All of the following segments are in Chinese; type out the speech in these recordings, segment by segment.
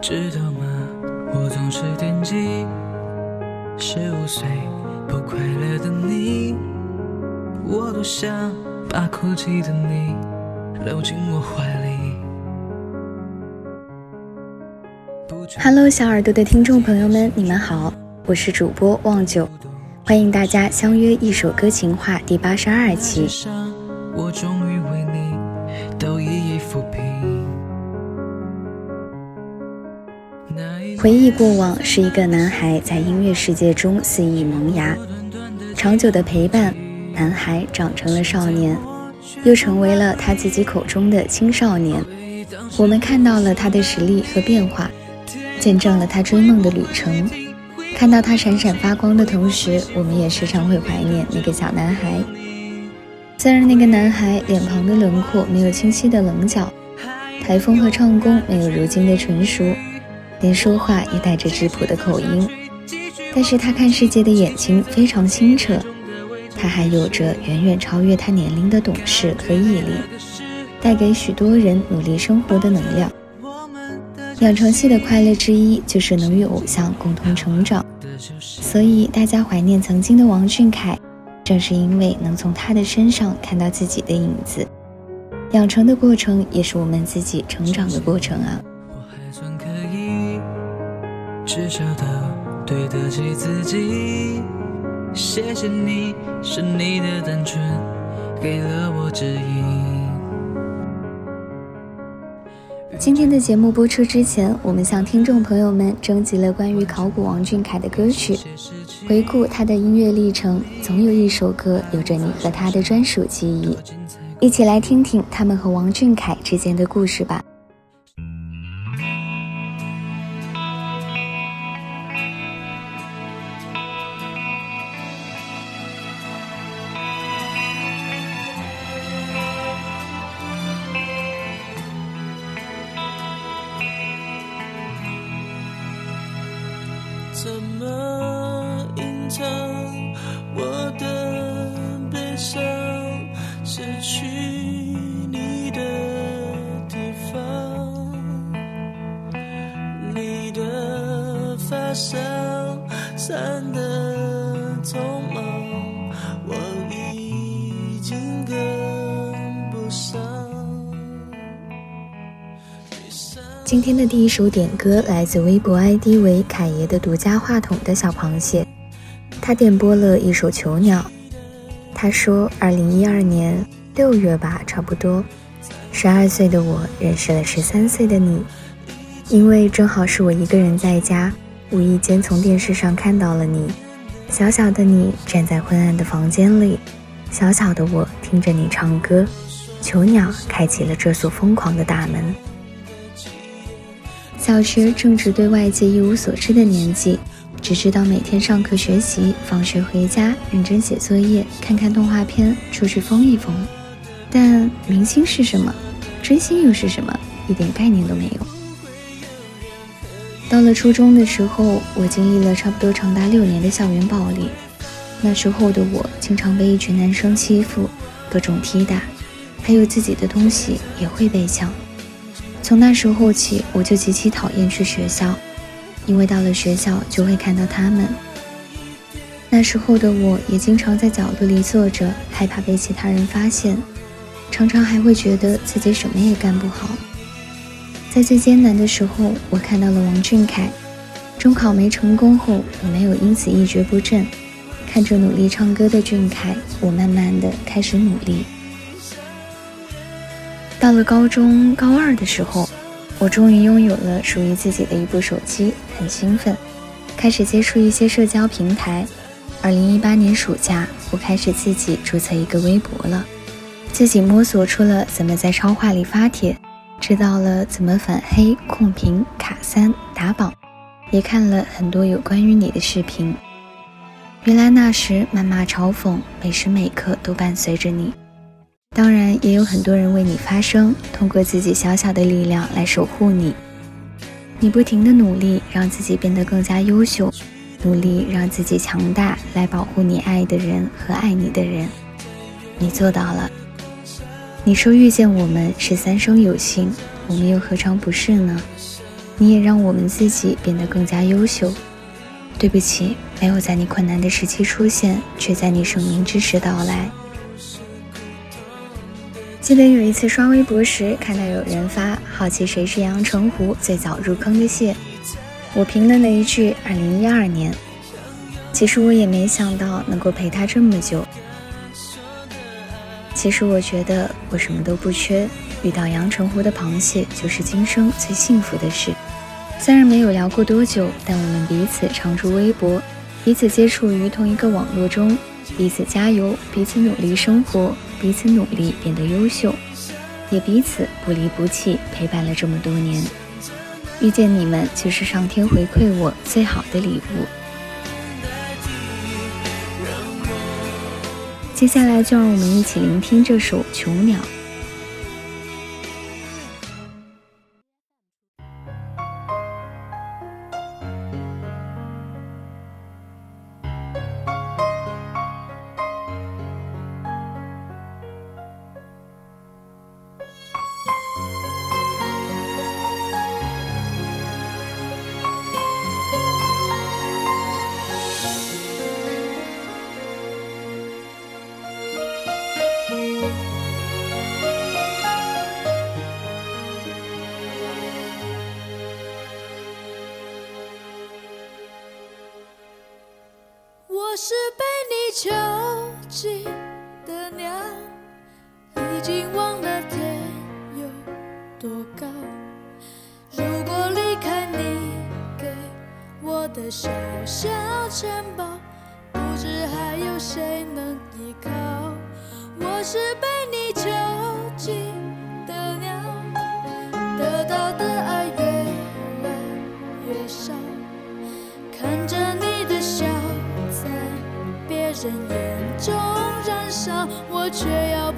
知道吗？我总是惦记十五岁不快乐的你，我多想把哭泣的你搂进我怀里。Hello，小耳朵的听众朋友们，你们好，我是主播望九，欢迎大家相约一首歌情话第八十二期。我终回忆过往，是一个男孩在音乐世界中肆意萌芽，长久的陪伴，男孩长成了少年，又成为了他自己口中的青少年。我们看到了他的实力和变化，见证了他追梦的旅程。看到他闪闪发光的同时，我们也时常会怀念那个小男孩。虽然那个男孩脸庞的轮廓没有清晰的棱角，台风和唱功没有如今的成熟。连说话也带着质朴的口音，但是他看世界的眼睛非常清澈，他还有着远远超越他年龄的懂事和毅力，带给许多人努力生活的能量。养成系的快乐之一就是能与偶像共同成长，所以大家怀念曾经的王俊凯，正是因为能从他的身上看到自己的影子。养成的过程也是我们自己成长的过程啊。是得对起自己。谢谢你，你的单纯给了我指引。今天的节目播出之前，我们向听众朋友们征集了关于考古王俊凯的歌曲。回顾他的音乐历程，总有一首歌有着你和他的专属记忆。一起来听听他们和王俊凯之间的故事吧。第一首点歌来自微博 ID 为“凯爷”的独家话筒的小螃蟹，他点播了一首《囚鸟》。他说：“二零一二年六月吧，差不多。十二岁的我认识了十三岁的你，因为正好是我一个人在家，无意间从电视上看到了你。小小的你站在昏暗的房间里，小小的我听着你唱歌，《囚鸟》开启了这所疯狂的大门。”小学正值对外界一无所知的年纪，只知道每天上课学习，放学回家认真写作业，看看动画片，出去疯一疯。但明星是什么，追星又是什么，一点概念都没有。到了初中的时候，我经历了差不多长达六年的校园暴力。那时候的我，经常被一群男生欺负，各种踢打，还有自己的东西也会被抢。从那时候起，我就极其讨厌去学校，因为到了学校就会看到他们。那时候的我也经常在角落里坐着，害怕被其他人发现，常常还会觉得自己什么也干不好。在最艰难的时候，我看到了王俊凯，中考没成功后，我没有因此一蹶不振，看着努力唱歌的俊凯，我慢慢的开始努力。到了高中高二的时候，我终于拥有了属于自己的一部手机，很兴奋，开始接触一些社交平台。二零一八年暑假，我开始自己注册一个微博了，自己摸索出了怎么在超话里发帖，知道了怎么反黑、控评、卡三、打榜，也看了很多有关于你的视频。原来那时谩骂、嘲讽，每时每刻都伴随着你。当然，也有很多人为你发声，通过自己小小的力量来守护你。你不停的努力，让自己变得更加优秀，努力让自己强大，来保护你爱的人和爱你的人。你做到了。你说遇见我们是三生有幸，我们又何尝不是呢？你也让我们自己变得更加优秀。对不起，没有在你困难的时期出现，却在你生命之时到来。记得有一次刷微博时，看到有人发“好奇谁是阳澄湖最早入坑的蟹”，我评论了一句“二零一二年”。其实我也没想到能够陪他这么久。其实我觉得我什么都不缺，遇到阳澄湖的螃蟹就是今生最幸福的事。虽然没有聊过多久，但我们彼此常驻微博，彼此接触于同一个网络中，彼此加油，彼此努力生活。彼此努力变得优秀，也彼此不离不弃，陪伴了这么多年。遇见你们，就是上天回馈我最好的礼物。接下来，就让我们一起聆听这首《囚鸟》。已经忘了天有多高。如果离开你给我的小小城堡，不知还有谁能依靠。我是被你囚禁的鸟，得到的爱越来越少。看着你的笑在别人眼中燃烧，我却要。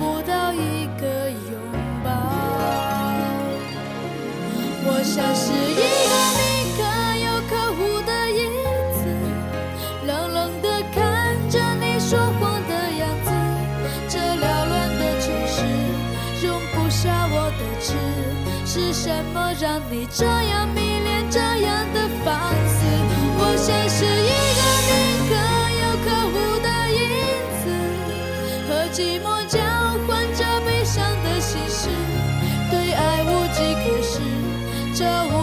像是一个你可有可无的影子，冷冷的看着你说谎的样子。这缭乱的城市容不下我的痴，是什么让你这样迷恋，这样的放肆？我像是一个你可有可无的影子，和寂寞交换。着我。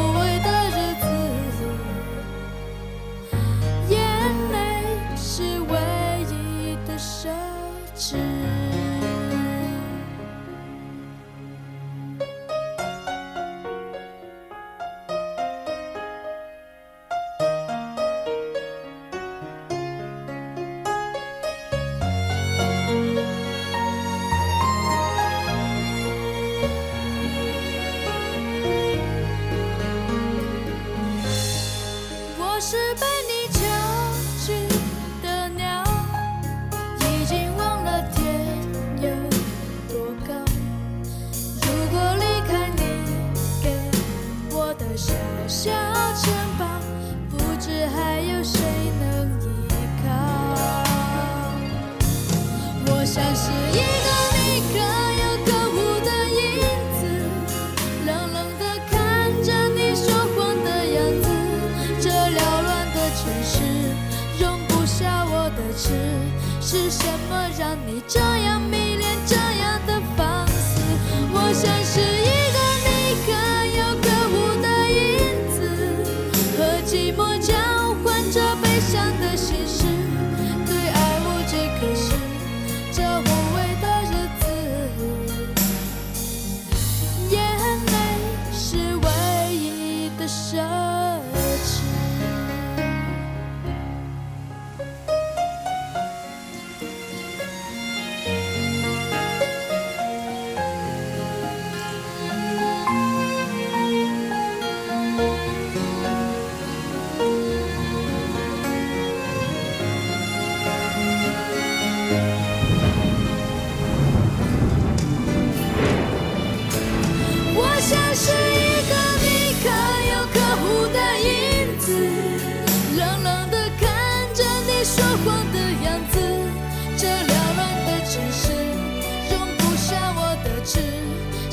像你这样。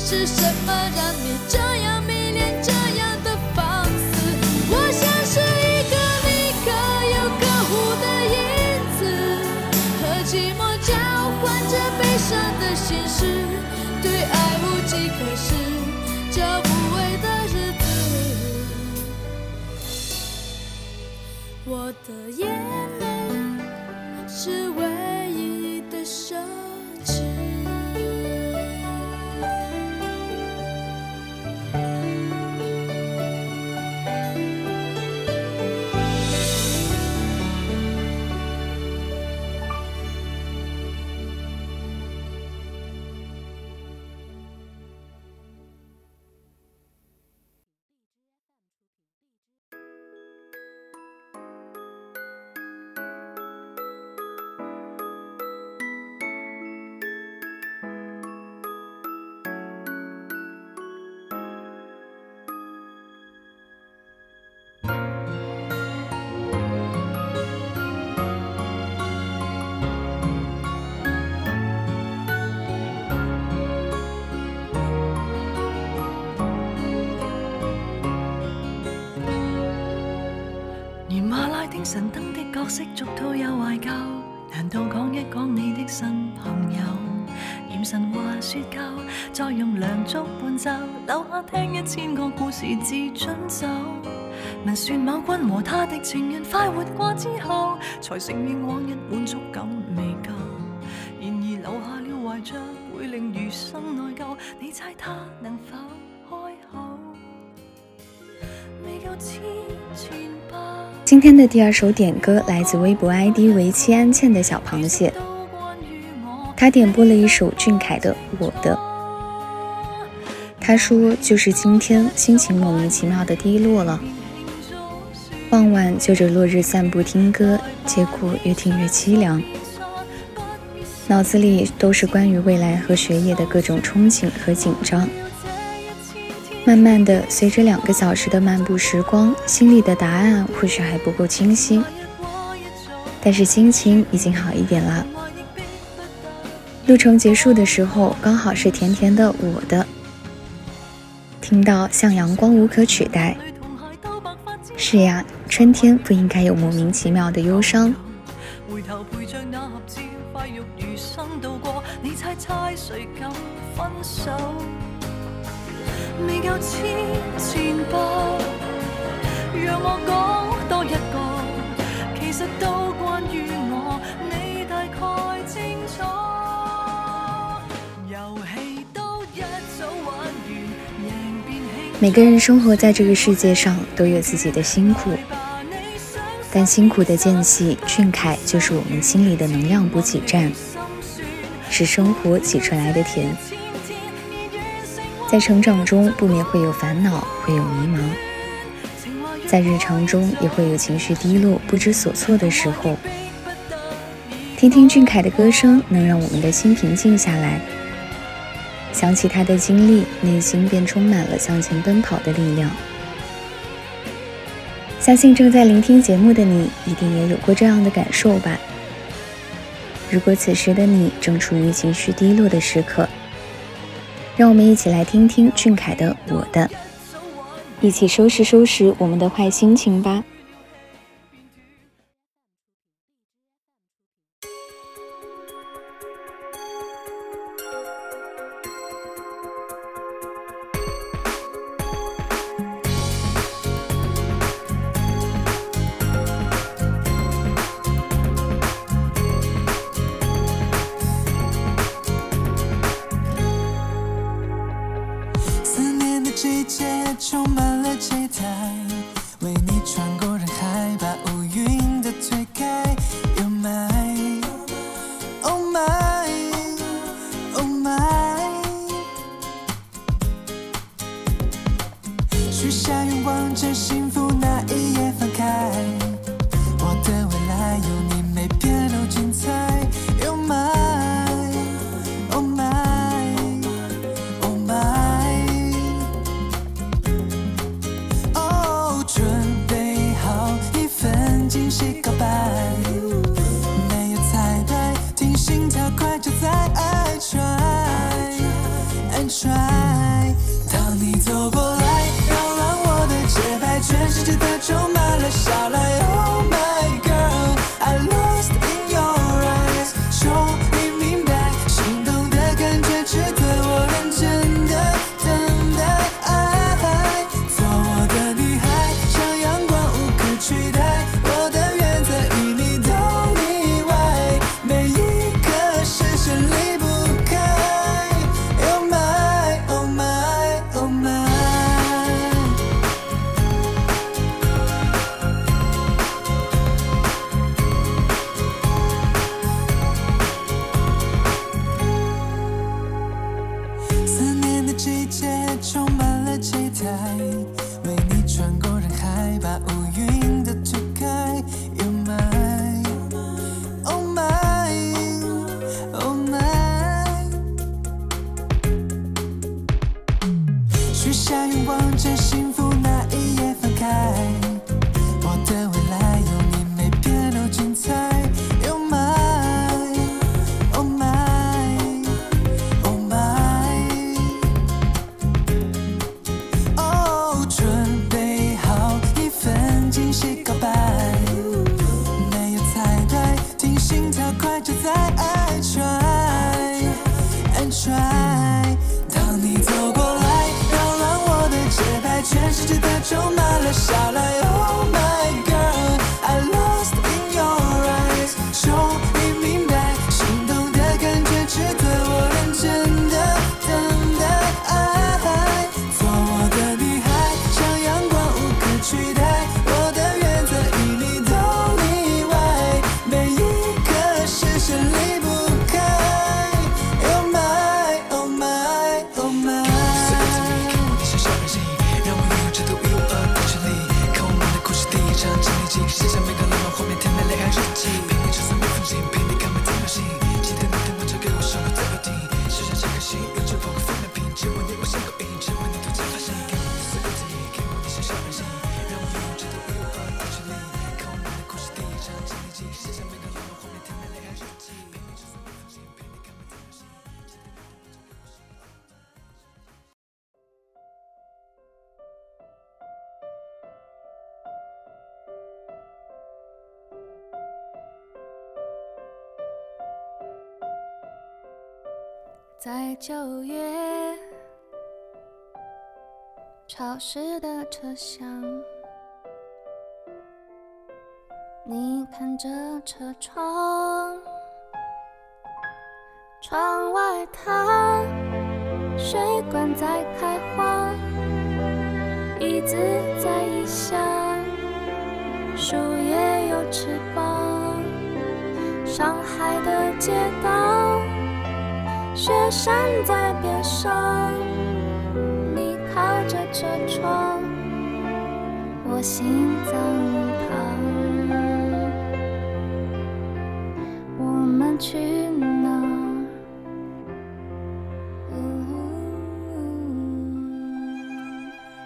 是什么让你这样迷恋，这样的放肆？我像是一个你可有可无的影子，和寂寞交换着悲伤的心事，对爱无计可施，这无味的日子，我的眼。神灯的角色俗套又怀旧，难道讲一讲你的新朋友？盐神话说够，再用凉烛伴奏，留下听一千个故事至准走。闻说某君和他的情人快活过之后，才承认往日满足感未够，然而留下了怀着会令余生内疚，你猜他能否？今天的第二首点歌来自微博 ID 为“七安茜”的小螃蟹，他点播了一首俊凯的《我的》。他说：“就是今天心情莫名其妙的低落了，傍晚就着落日散步听歌，结果越听越凄凉，脑子里都是关于未来和学业的各种憧憬和紧张。”慢慢的，随着两个小时的漫步时光，心里的答案或许还不够清晰，但是心情已经好一点了。路程结束的时候，刚好是甜甜的我的，听到像阳光无可取代。是呀，春天不应该有莫名其妙的忧伤。每个人生活在这个世界上都有自己的辛苦，但辛苦的间隙，俊凯就是我们心里的能量补给站，是生活挤出来的甜。在成长中不免会有烦恼，会有迷茫，在日常中也会有情绪低落、不知所措的时候。听听俊凯的歌声，能让我们的心平静下来。想起他的经历，内心便充满了向前奔跑的力量。相信正在聆听节目的你，一定也有过这样的感受吧。如果此时的你正处于情绪低落的时刻，让我们一起来听听俊凯的《我的》，一起收拾收拾我们的坏心情吧。惊喜告白，没有彩排，听心跳快就在 I try, and try。当你走过来，扰乱我的节拍，全世界都充满了笑。在九月潮湿的车厢，你看着车窗，窗外它水管在开花，椅子在异乡，树叶有翅膀，上海的街道。雪山在边上，你靠着车窗，我心脏旁，我们去哪？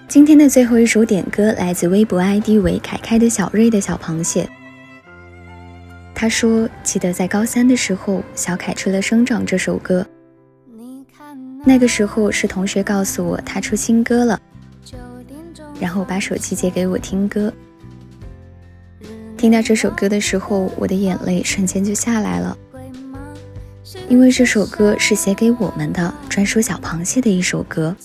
今天的最后一首点歌来自微博 ID 为“凯凯的小瑞”的小螃蟹，他说：“记得在高三的时候，小凯出了《生长》这首歌。”那个时候是同学告诉我他出新歌了，然后把手机借给我听歌。听到这首歌的时候，我的眼泪瞬间就下来了，因为这首歌是写给我们的专属小螃蟹的一首歌，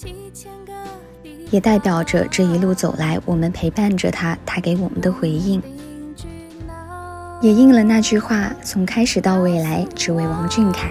也代表着这一路走来我们陪伴着他，他给我们的回应，也应了那句话：从开始到未来，只为王俊凯。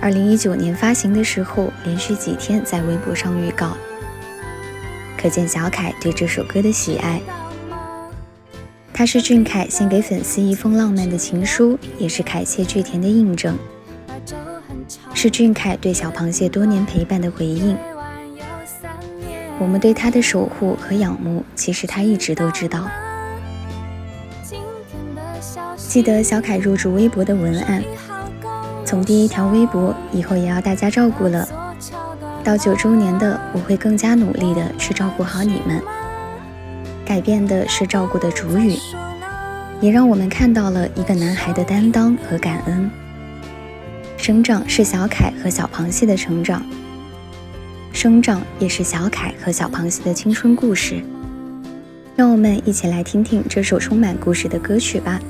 二零一九年发行的时候，连续几天在微博上预告，可见小凯对这首歌的喜爱。它是俊凯献给粉丝一封浪漫的情书，也是凯谢巨甜的印证，是俊凯对小螃蟹多年陪伴的回应。我们对他的守护和仰慕，其实他一直都知道。记得小凯入驻微博的文案。从第一条微博以后，也要大家照顾了。到九周年的，我会更加努力的去照顾好你们。改变的是照顾的主语，也让我们看到了一个男孩的担当和感恩。生长是小凯和小螃蟹的成长，生长也是小凯和小螃蟹的青春故事。让我们一起来听听这首充满故事的歌曲吧。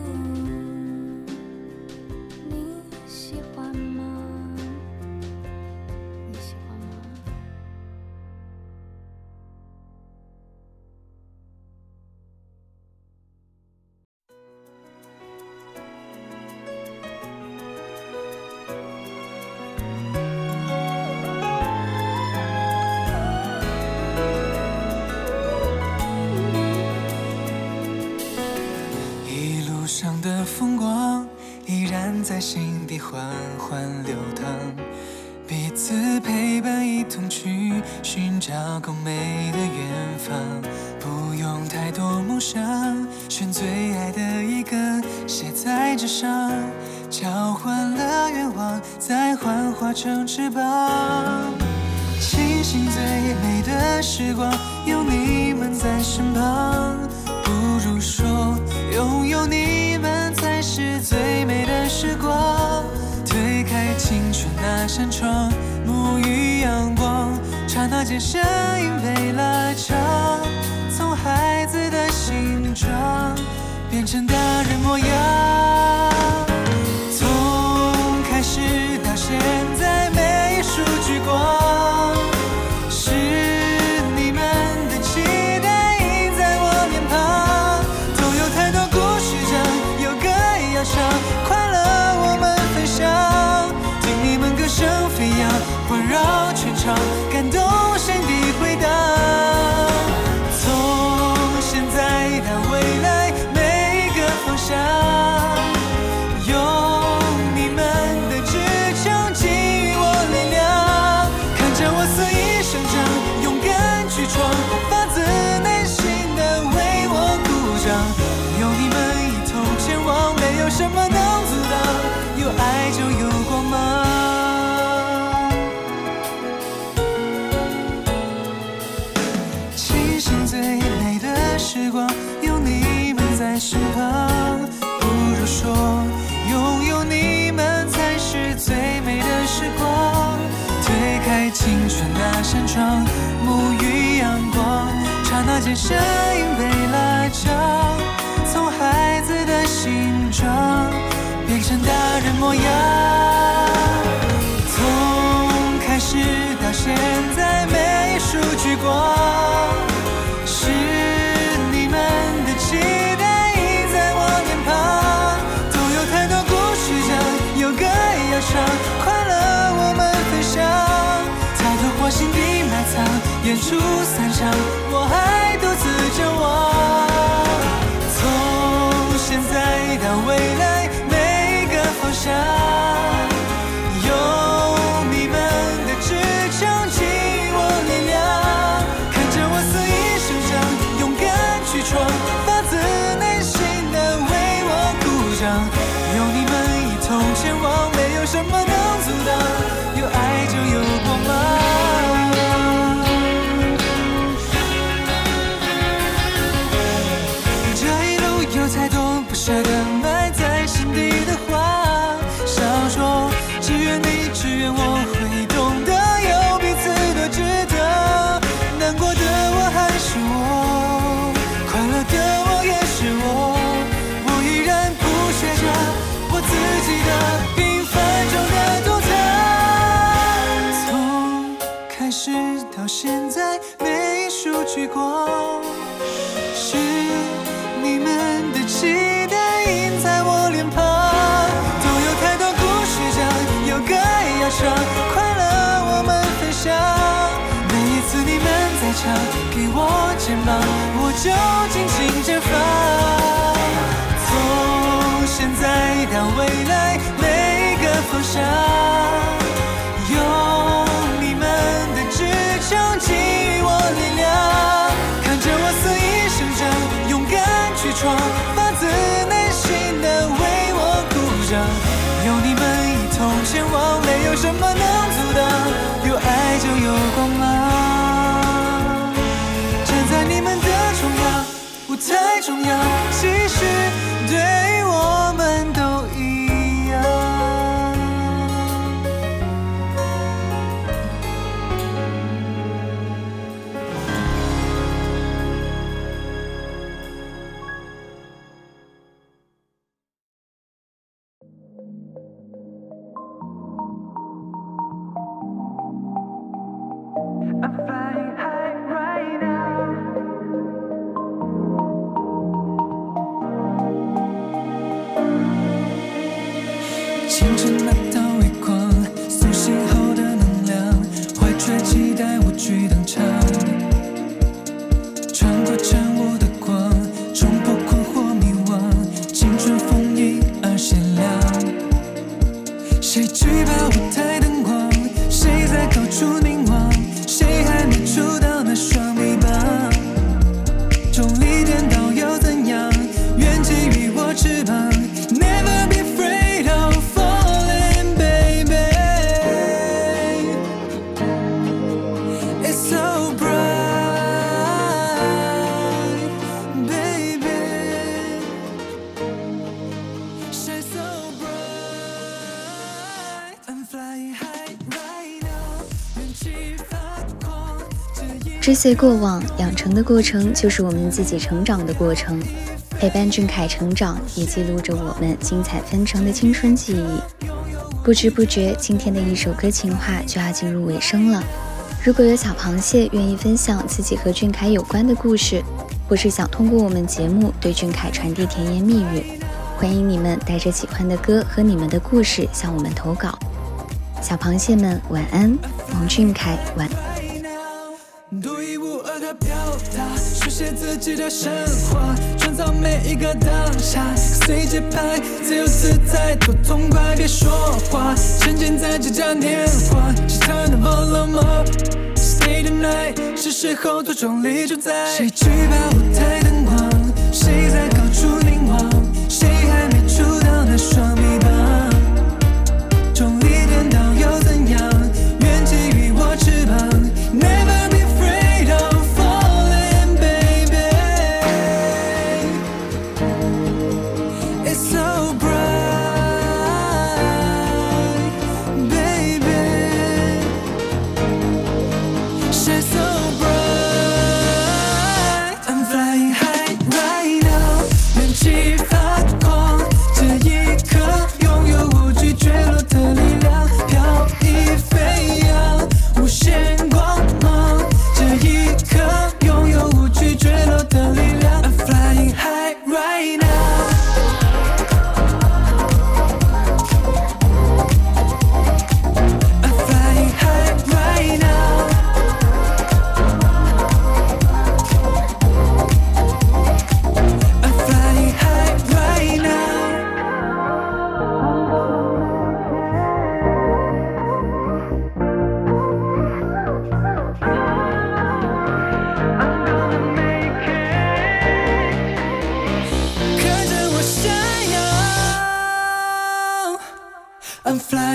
光依然在心底缓缓流淌，彼此陪伴，一同去寻找更美的远方。不用太多梦想，选最爱的一个写在纸上，交换了愿望，再幻化成翅膀。庆幸最美的时光有你们在身旁。扇窗沐浴阳光，刹那间身影被拉长，从孩子的形状变成大人模样。身影被拉长，从孩子的形状变成大人模样。从开始到现在，每一束聚光，是你们的期待映在我脸庞。总有太多故事讲，有歌要唱，快乐我们分享。太多花心底埋藏，演出散场，我还。shine. 就尽情绽放，从现在到未来，每一个方向，有你们的支撑给予我力量，看着我肆意生长，勇敢去闯，发自内心的为我鼓掌，有你们一同前往，没有什么。中央。岁过往养成的过程，就是我们自己成长的过程。陪伴俊凯成长，也记录着我们精彩纷呈的青春记忆。不知不觉，今天的一首歌情话就要进入尾声了。如果有小螃蟹愿意分享自己和俊凯有关的故事，或是想通过我们节目对俊凯传递甜言蜜语，欢迎你们带着喜欢的歌和你们的故事向我们投稿。小螃蟹们晚安，王俊凯晚。写自己的神话，创造每一个当下，跟随节拍，自由自在，多痛快，别说话。沉浸在这家年华，Turn up the volume，Stay t h e n i g h t 是时候做重力主宰。谁举怕舞台？的？I'm flying.